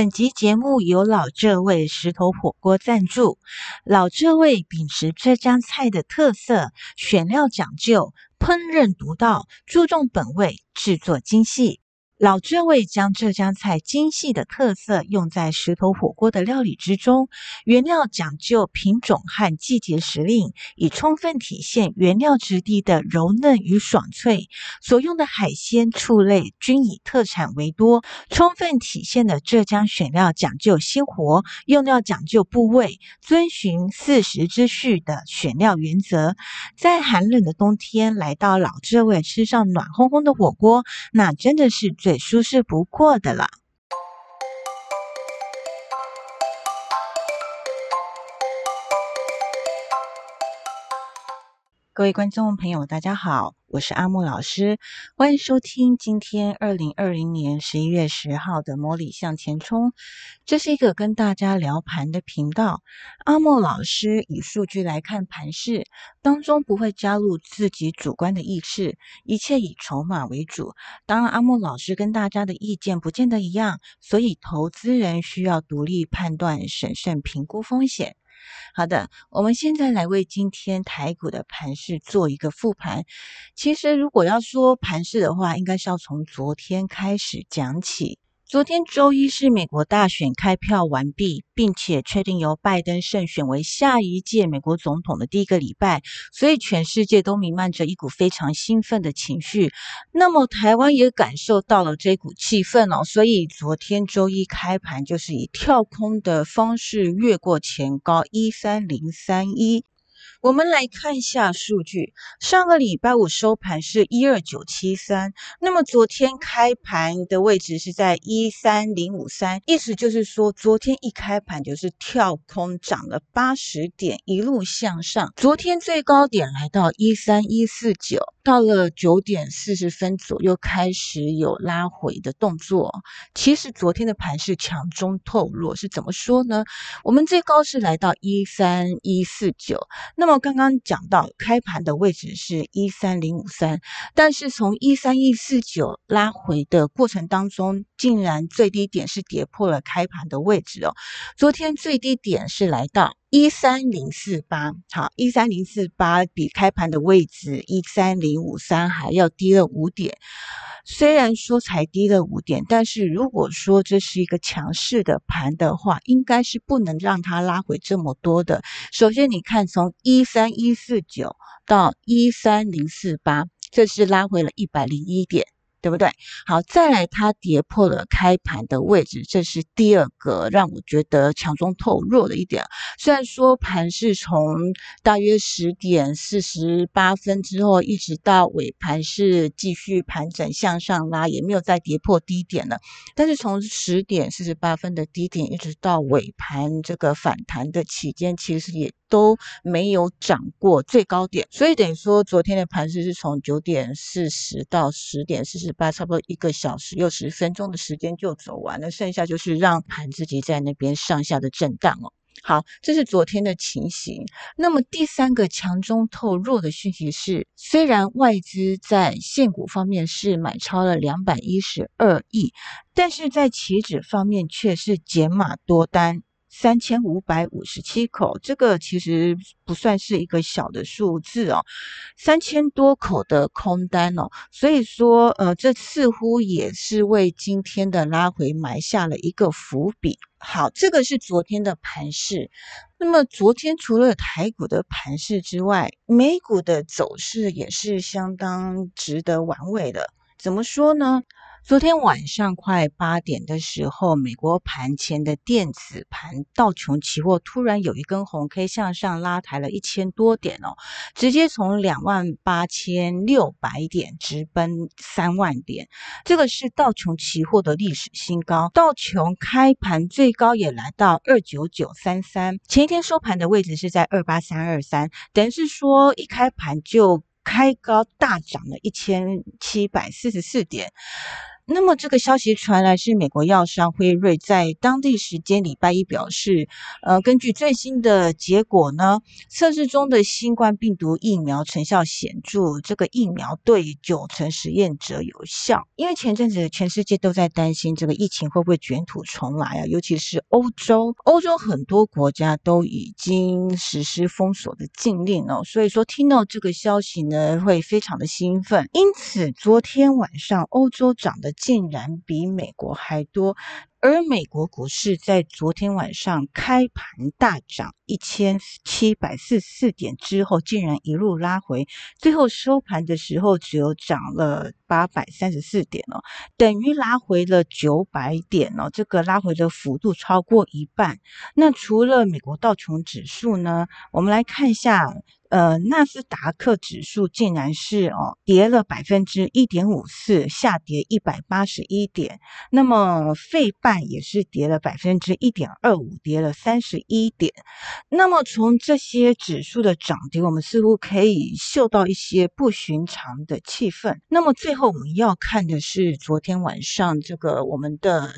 本集节目由老浙味石头火锅赞助。老浙味秉持浙江菜的特色，选料讲究，烹饪独到，注重本味，制作精细。老这味将浙江菜精细的特色用在石头火锅的料理之中，原料讲究品种和季节时令，以充分体现原料质地的柔嫩与爽脆。所用的海鲜、畜类均以特产为多，充分体现了浙江选料讲究鲜活，用料讲究部位，遵循四时之序的选料原则。在寒冷的冬天，来到老这味吃上暖烘烘的火锅，那真的是最。最舒适不过的了。各位观众朋友，大家好，我是阿木老师，欢迎收听今天二零二零年十一月十号的《魔力向前冲》。这是一个跟大家聊盘的频道。阿木老师以数据来看盘势，当中不会加入自己主观的意识，一切以筹码为主。当，阿木老师跟大家的意见不见得一样，所以投资人需要独立判断、审慎评估风险。好的，我们现在来为今天台股的盘势做一个复盘。其实，如果要说盘势的话，应该是要从昨天开始讲起。昨天周一是美国大选开票完毕，并且确定由拜登胜选为下一届美国总统的第一个礼拜，所以全世界都弥漫着一股非常兴奋的情绪。那么台湾也感受到了这股气氛哦，所以昨天周一开盘就是以跳空的方式越过前高一三零三一。我们来看一下数据，上个礼拜五收盘是一二九七三，那么昨天开盘的位置是在一三零五三，意思就是说昨天一开盘就是跳空涨了八十点，一路向上，昨天最高点来到一三一四九。到了九点四十分左右开始有拉回的动作。其实昨天的盘是强中透弱，是怎么说呢？我们最高是来到一三一四九，那么刚刚讲到开盘的位置是一三零五三，但是从一三一四九拉回的过程当中，竟然最低点是跌破了开盘的位置哦。昨天最低点是来到。一三零四八，好，一三零四八比开盘的位置一三零五三还要低了五点。虽然说才低了五点，但是如果说这是一个强势的盘的话，应该是不能让它拉回这么多的。首先，你看从一三一四九到一三零四八，这是拉回了一百零一点。对不对？好，再来，它跌破了开盘的位置，这是第二个让我觉得强中透弱的一点。虽然说盘是从大约十点四十八分之后，一直到尾盘是继续盘整向上拉，也没有再跌破低点了。但是从十点四十八分的低点，一直到尾盘这个反弹的期间，其实也。都没有涨过最高点，所以等于说昨天的盘势是从九点四十到十点四十八，差不多一个小时又十分钟的时间就走完了，剩下就是让盘自己在那边上下的震荡哦。好，这是昨天的情形。那么第三个强中透弱的讯息是，虽然外资在现股方面是买超了两百一十二亿，但是在期指方面却是减码多单。三千五百五十七口，这个其实不算是一个小的数字哦，三千多口的空单哦，所以说，呃，这似乎也是为今天的拉回埋下了一个伏笔。好，这个是昨天的盘势。那么，昨天除了台股的盘势之外，美股的走势也是相当值得玩味的。怎么说呢？昨天晚上快八点的时候，美国盘前的电子盘道琼期货突然有一根红 K 向上拉抬了一千多点哦，直接从两万八千六百点直奔三万点，这个是道琼期货的历史新高。道琼开盘最高也来到二九九三三，前一天收盘的位置是在二八三二三，等于是说一开盘就开高大涨了一千七百四十四点。那么这个消息传来，是美国药商辉瑞在当地时间礼拜一表示，呃，根据最新的结果呢，测试中的新冠病毒疫苗成效显著，这个疫苗对九成实验者有效。因为前阵子全世界都在担心这个疫情会不会卷土重来啊，尤其是欧洲，欧洲很多国家都已经实施封锁的禁令哦，所以说听到这个消息呢，会非常的兴奋。因此，昨天晚上欧洲涨的。竟然比美国还多，而美国股市在昨天晚上开盘大涨一千七百四十四点之后，竟然一路拉回，最后收盘的时候只有涨了八百三十四点哦，等于拉回了九百点哦，这个拉回的幅度超过一半。那除了美国道琼指数呢，我们来看一下。呃，纳斯达克指数竟然是哦跌了百分之一点五四，下跌一百八十一点。那么费半也是跌了百分之一点二五，跌了三十一点。那么从这些指数的涨跌，我们似乎可以嗅到一些不寻常的气氛。那么最后我们要看的是昨天晚上这个我们的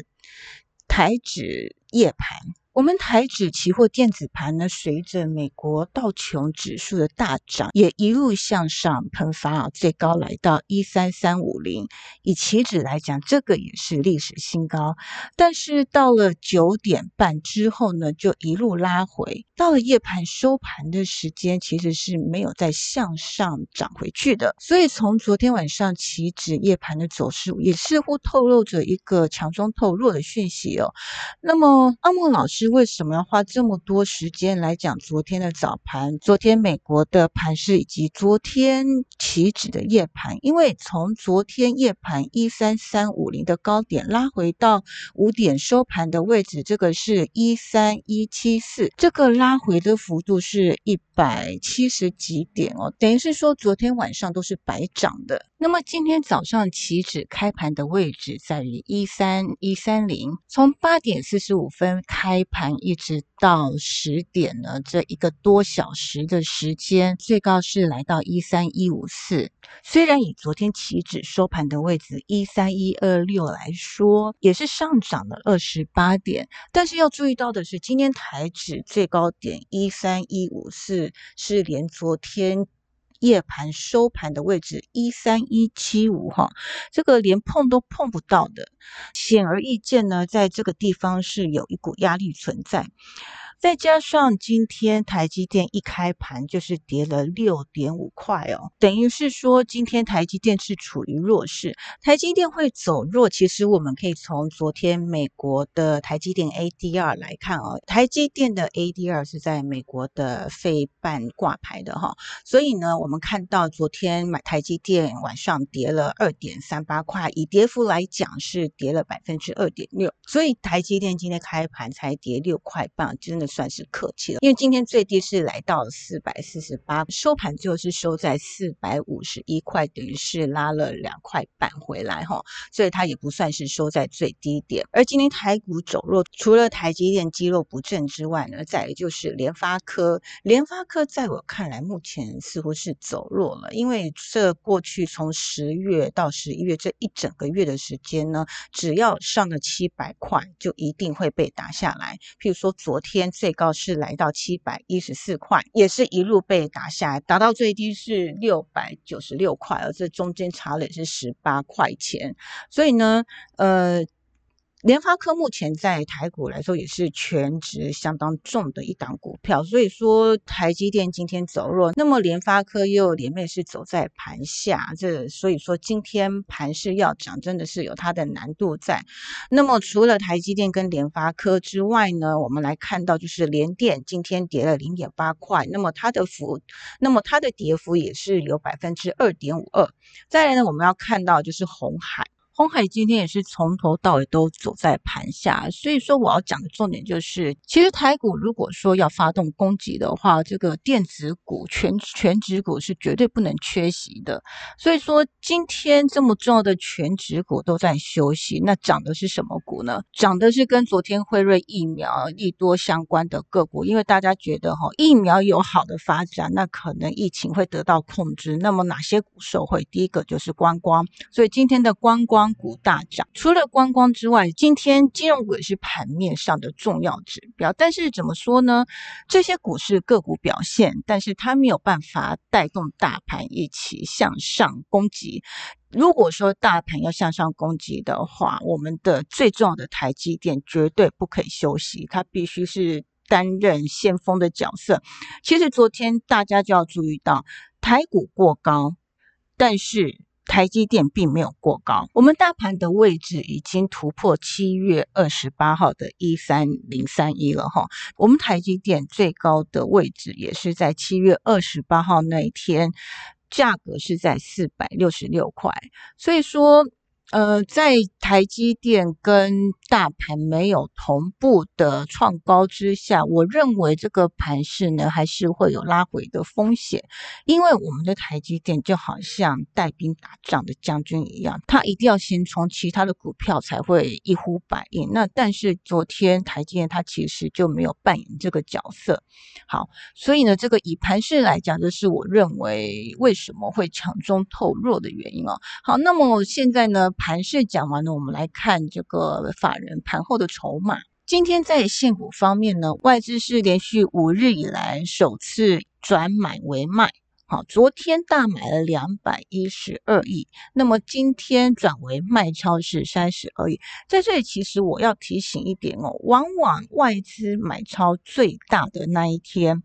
台指夜盘。我们台指期货电子盘呢，随着美国道琼指数的大涨，也一路向上喷发啊，最高来到一三三五零。以期指来讲，这个也是历史新高。但是到了九点半之后呢，就一路拉回。到了夜盘收盘的时间，其实是没有再向上涨回去的。所以从昨天晚上期指夜盘的走势，也似乎透露着一个强中透弱的讯息哦。那么阿莫老师。为什么要花这么多时间来讲昨天的早盘、昨天美国的盘势以及昨天期指的夜盘？因为从昨天夜盘一三三五零的高点拉回到五点收盘的位置，这个是一三一七四，这个拉回的幅度是一百七十几点哦，等于是说昨天晚上都是白涨的。那么今天早上期指开盘的位置在于一三一三零，从八点四十五分开盘一直到十点呢，这一个多小时的时间，最高是来到一三一五四。虽然以昨天期指收盘的位置一三一二六来说，也是上涨了二十八点，但是要注意到的是，今天台指最高点一三一五四是连昨天。夜盘收盘的位置一三一七五哈，这个连碰都碰不到的，显而易见呢，在这个地方是有一股压力存在。再加上今天台积电一开盘就是跌了六点五块哦，等于是说今天台积电是处于弱势。台积电会走弱，其实我们可以从昨天美国的台积电 ADR 来看哦，台积电的 ADR 是在美国的费半挂牌的哈，所以呢，我们看到昨天买台积电晚上跌了二点三八块，以跌幅来讲是跌了百分之二点六，所以台积电今天开盘才跌六块半，真的。算是客气了，因为今天最低是来到四百四十八，收盘最后是收在四百五十一块，等于是拉了两块半回来哈，所以它也不算是收在最低点。而今天台股走弱，除了台积电肌肉不振之外呢，再就是联发科，联发科在我看来目前似乎是走弱了，因为这过去从十月到十一月这一整个月的时间呢，只要上了七百块，就一定会被打下来。譬如说昨天。最高是来到七百一十四块，也是一路被打下来，达到最低是六百九十六块，而这中间差了也是十八块钱，所以呢，呃。联发科目前在台股来说也是全值相当重的一档股票，所以说台积电今天走弱，那么联发科又连袂是走在盘下，这所以说今天盘势要涨真的是有它的难度在。那么除了台积电跟联发科之外呢，我们来看到就是联电今天跌了零点八块，那么它的幅，那么它的跌幅也是有百分之二点五二。再来呢，我们要看到就是红海。红海今天也是从头到尾都走在盘下，所以说我要讲的重点就是，其实台股如果说要发动攻击的话，这个电子股、全全指股是绝对不能缺席的。所以说今天这么重要的全指股都在休息，那涨的是什么股呢？涨的是跟昨天辉瑞疫苗利多相关的个股，因为大家觉得哈疫苗有好的发展，那可能疫情会得到控制。那么哪些股受惠？第一个就是观光，所以今天的观光。光股大涨。除了观光之外，今天金融股也是盘面上的重要指标。但是怎么说呢？这些股市个股表现，但是它没有办法带动大盘一起向上攻击。如果说大盘要向上攻击的话，我们的最重要的台积电绝对不可以休息，它必须是担任先锋的角色。其实昨天大家就要注意到，台股过高，但是台积电并没有过高。我们大盘的位置已经突破七月二十八号的一三零三一了哈。我们台积电最高的位置也是在七月二十八号那一天。价格是在四百六十六块，所以说。呃，在台积电跟大盘没有同步的创高之下，我认为这个盘势呢还是会有拉回的风险，因为我们的台积电就好像带兵打仗的将军一样，他一定要先从其他的股票才会一呼百应。那但是昨天台积电它其实就没有扮演这个角色。好，所以呢，这个以盘势来讲，就是我认为为什么会强中透弱的原因哦。好，那么现在呢？盘势讲完了，我们来看这个法人盘后的筹码。今天在现股方面呢，外资是连续五日以来首次转买为卖。好，昨天大买了两百一十二亿，那么今天转为卖超是三十二亿。在这里，其实我要提醒一点哦，往往外资买超最大的那一天，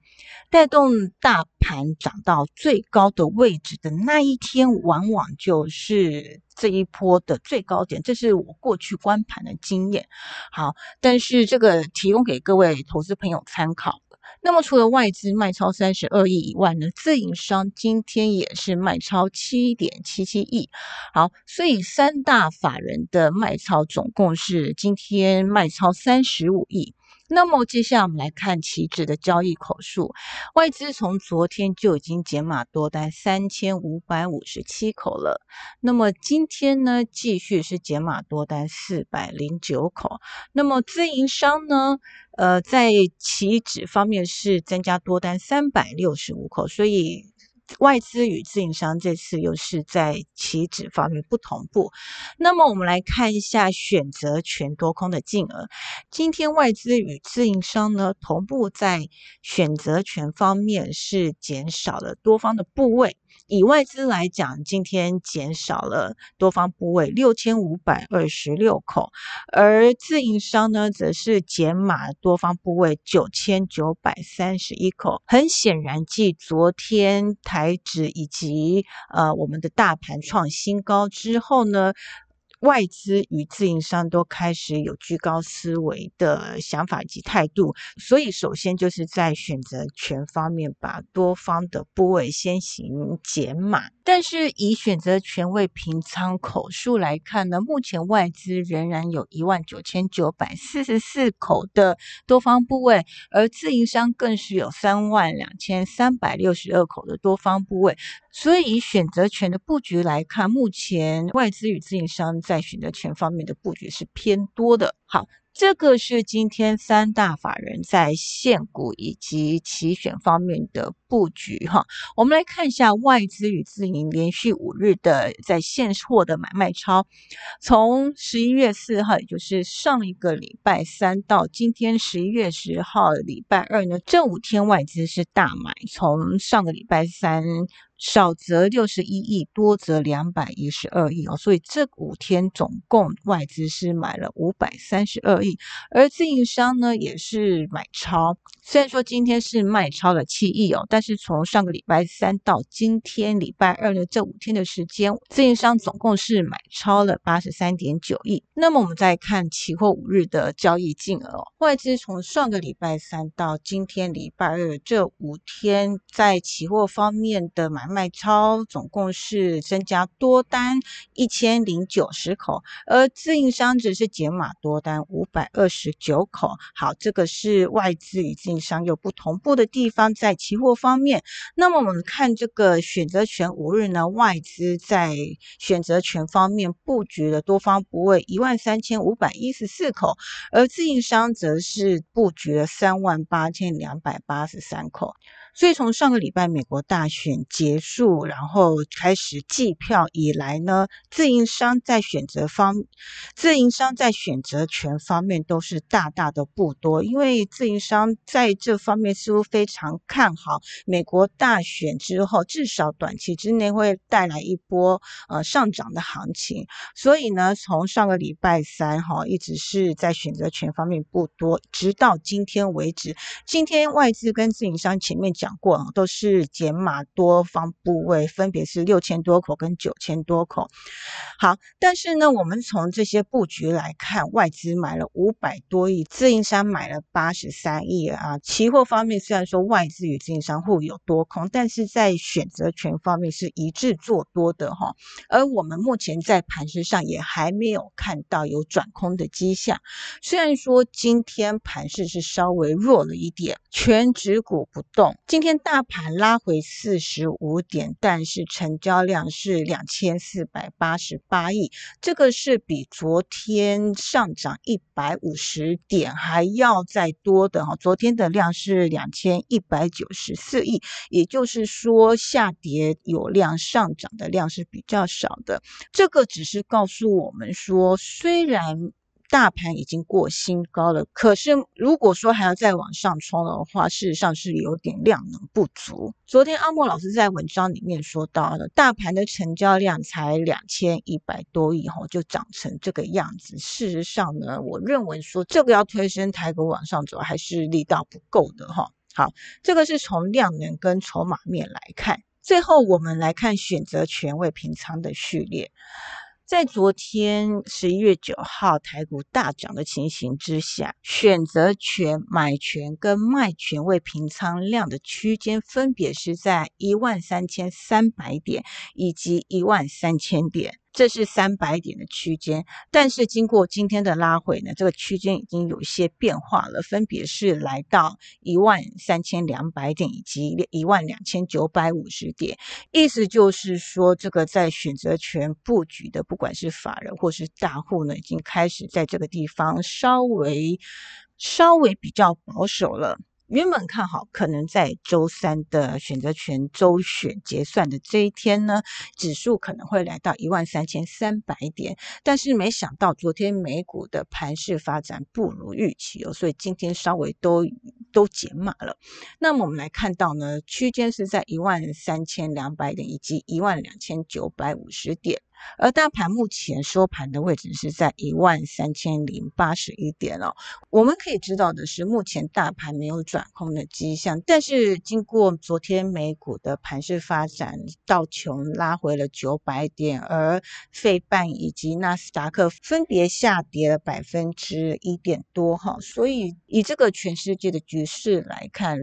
带动大盘涨到最高的位置的那一天，往往就是这一波的最高点。这是我过去观盘的经验。好，但是这个提供给各位投资朋友参考。那么除了外资卖超三十二亿以外呢，自营商今天也是卖超七点七七亿。好，所以三大法人的卖超总共是今天卖超三十五亿。那么接下来我们来看期指的交易口数，外资从昨天就已经减码多单三千五百五十七口了。那么今天呢，继续是减码多单四百零九口。那么自营商呢，呃，在期指方面是增加多单三百六十五口，所以。外资与自营商这次又是在期指方面不同步。那么我们来看一下选择权多空的净额。今天外资与自营商呢同步在选择权方面是减少了多方的部位。以外资来讲，今天减少了多方部位六千五百二十六口，而自营商呢，则是减码多方部位九千九百三十一口。很显然，继昨天台指以及呃我们的大盘创新高之后呢。外资与自营商都开始有居高思维的想法及态度，所以首先就是在选择权方面把多方的部位先行减码。但是以选择权位平仓口数来看呢，目前外资仍然有一万九千九百四十四口的多方部位，而自营商更是有三万两千三百六十二口的多方部位。所以以选择权的布局来看，目前外资与自营商在选择权方面的布局是偏多的。好。这个是今天三大法人在现股以及期选方面的布局哈。我们来看一下外资与自营连续五日的在现货的买卖超，从十一月四号，也就是上一个礼拜三到今天十一月十号礼拜二呢，这五天外资是大买，从上个礼拜三。少则六十一亿，多则两百一十二亿哦，所以这五天总共外资是买了五百三十二亿，而自营商呢也是买超，虽然说今天是卖超了七亿哦，但是从上个礼拜三到今天礼拜二呢这五天的时间，自营商总共是买超了八十三点九亿。那么我们再看期货五日的交易金额哦，外资从上个礼拜三到今天礼拜二这五天在期货方面的买。卖超总共是增加多单一千零九十口，而自营商只是减码多单五百二十九口。好，这个是外资与自营商有不同步的地方，在期货方面。那么我们看这个选择权五日呢，外资在选择权方面布局了多方部位一万三千五百一十四口，而自营商则是布局了三万八千两百八十三口。所以从上个礼拜美国大选结束，然后开始计票以来呢，自营商在选择方，自营商在选择权方面都是大大的不多，因为自营商在这方面似乎非常看好。美国大选之后，至少短期之内会带来一波呃上涨的行情，所以呢，从上个礼拜三哈一直是在选择权方面不多，直到今天为止，今天外资跟自营商前面讲讲过都是减码多方部位，分别是六千多口跟九千多口。好，但是呢，我们从这些布局来看，外资买了五百多亿，自营商买了八十三亿啊。期货方面虽然说外资与自营商互有多空，但是在选择权方面是一致做多的哈。而我们目前在盘势上也还没有看到有转空的迹象。虽然说今天盘势是稍微弱了一点，全指股不动。今天大盘拉回四十五点，但是成交量是两千四百八十八亿，这个是比昨天上涨一百五十点还要再多的哈。昨天的量是两千一百九十四亿，也就是说下跌有量，上涨的量是比较少的。这个只是告诉我们说，虽然。大盘已经过新高了，可是如果说还要再往上冲的话，事实上是有点量能不足。昨天阿莫老师在文章里面说到了，大盘的成交量才两千一百多亿，吼就涨成这个样子。事实上呢，我认为说这个要推升台股往上走，还是力道不够的，哈。好，这个是从量能跟筹码面来看。最后我们来看选择权位平仓的序列。在昨天十一月九号台股大涨的情形之下，选择权买权跟卖权未平仓量的区间分别是在一万三千三百点以及一万三千点。这是三百点的区间，但是经过今天的拉回呢，这个区间已经有一些变化了，分别是来到一万三千两百点以及一万两千九百五十点。意思就是说，这个在选择权布局的，不管是法人或是大户呢，已经开始在这个地方稍微稍微比较保守了。原本看好可能在周三的选择权周选结算的这一天呢，指数可能会来到一万三千三百点，但是没想到昨天美股的盘势发展不如预期哦，所以今天稍微都都减码了。那么我们来看到呢，区间是在一万三千两百点以及一万两千九百五十点。而大盘目前收盘的位置是在一万三千零八十一点哦。我们可以知道的是，目前大盘没有转空的迹象，但是经过昨天美股的盘势发展，道琼拉回了九百点，而费半以及纳斯达克分别下跌了百分之一点多哈。所以以这个全世界的局势来看，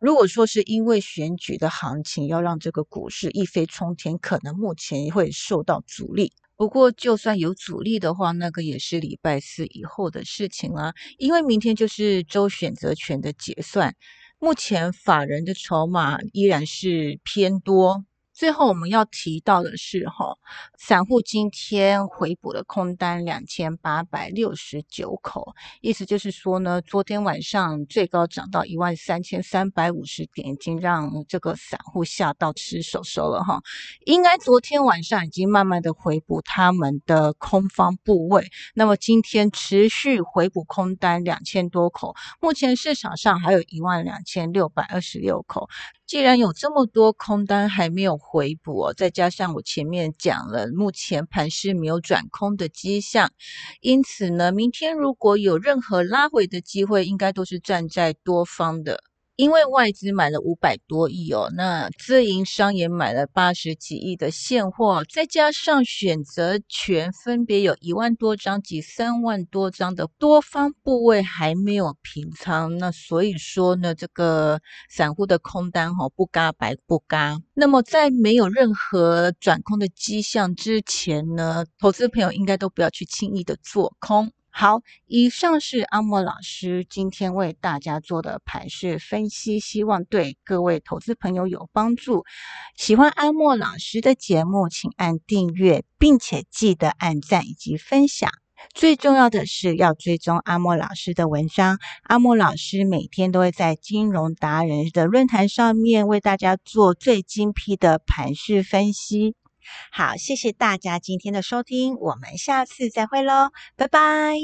如果说是因为选举的行情要让这个股市一飞冲天，可能目前会受到。阻力，不过就算有阻力的话，那个也是礼拜四以后的事情啦。因为明天就是周选择权的结算，目前法人的筹码依然是偏多。最后我们要提到的是，哈，散户今天回补了空单两千八百六十九口，意思就是说呢，昨天晚上最高涨到一万三千三百五十点，已经让这个散户吓到吃手手了，哈。应该昨天晚上已经慢慢的回补他们的空方部位，那么今天持续回补空单两千多口，目前市场上还有一万两千六百二十六口。既然有这么多空单还没有回补哦，再加上我前面讲了，目前盘是没有转空的迹象，因此呢，明天如果有任何拉回的机会，应该都是站在多方的。因为外资买了五百多亿哦，那自营商也买了八十几亿的现货，再加上选择权分别有一万多张及三万多张的多方部位还没有平仓，那所以说呢，这个散户的空单哈不嘎白不嘎。那么在没有任何转空的迹象之前呢，投资朋友应该都不要去轻易的做空。好以上是阿莫老师今天为大家做的盘式分析希望对各位投资朋友有帮助。喜欢阿莫老师的节目请按订阅并且记得按赞以及分享。最重要的是要追踪阿莫老师的文章阿莫老师每天都会在金融达人的论坛上面为大家做最精辟的盘式分析好谢谢大家今天的收听我们下次再会喽拜拜。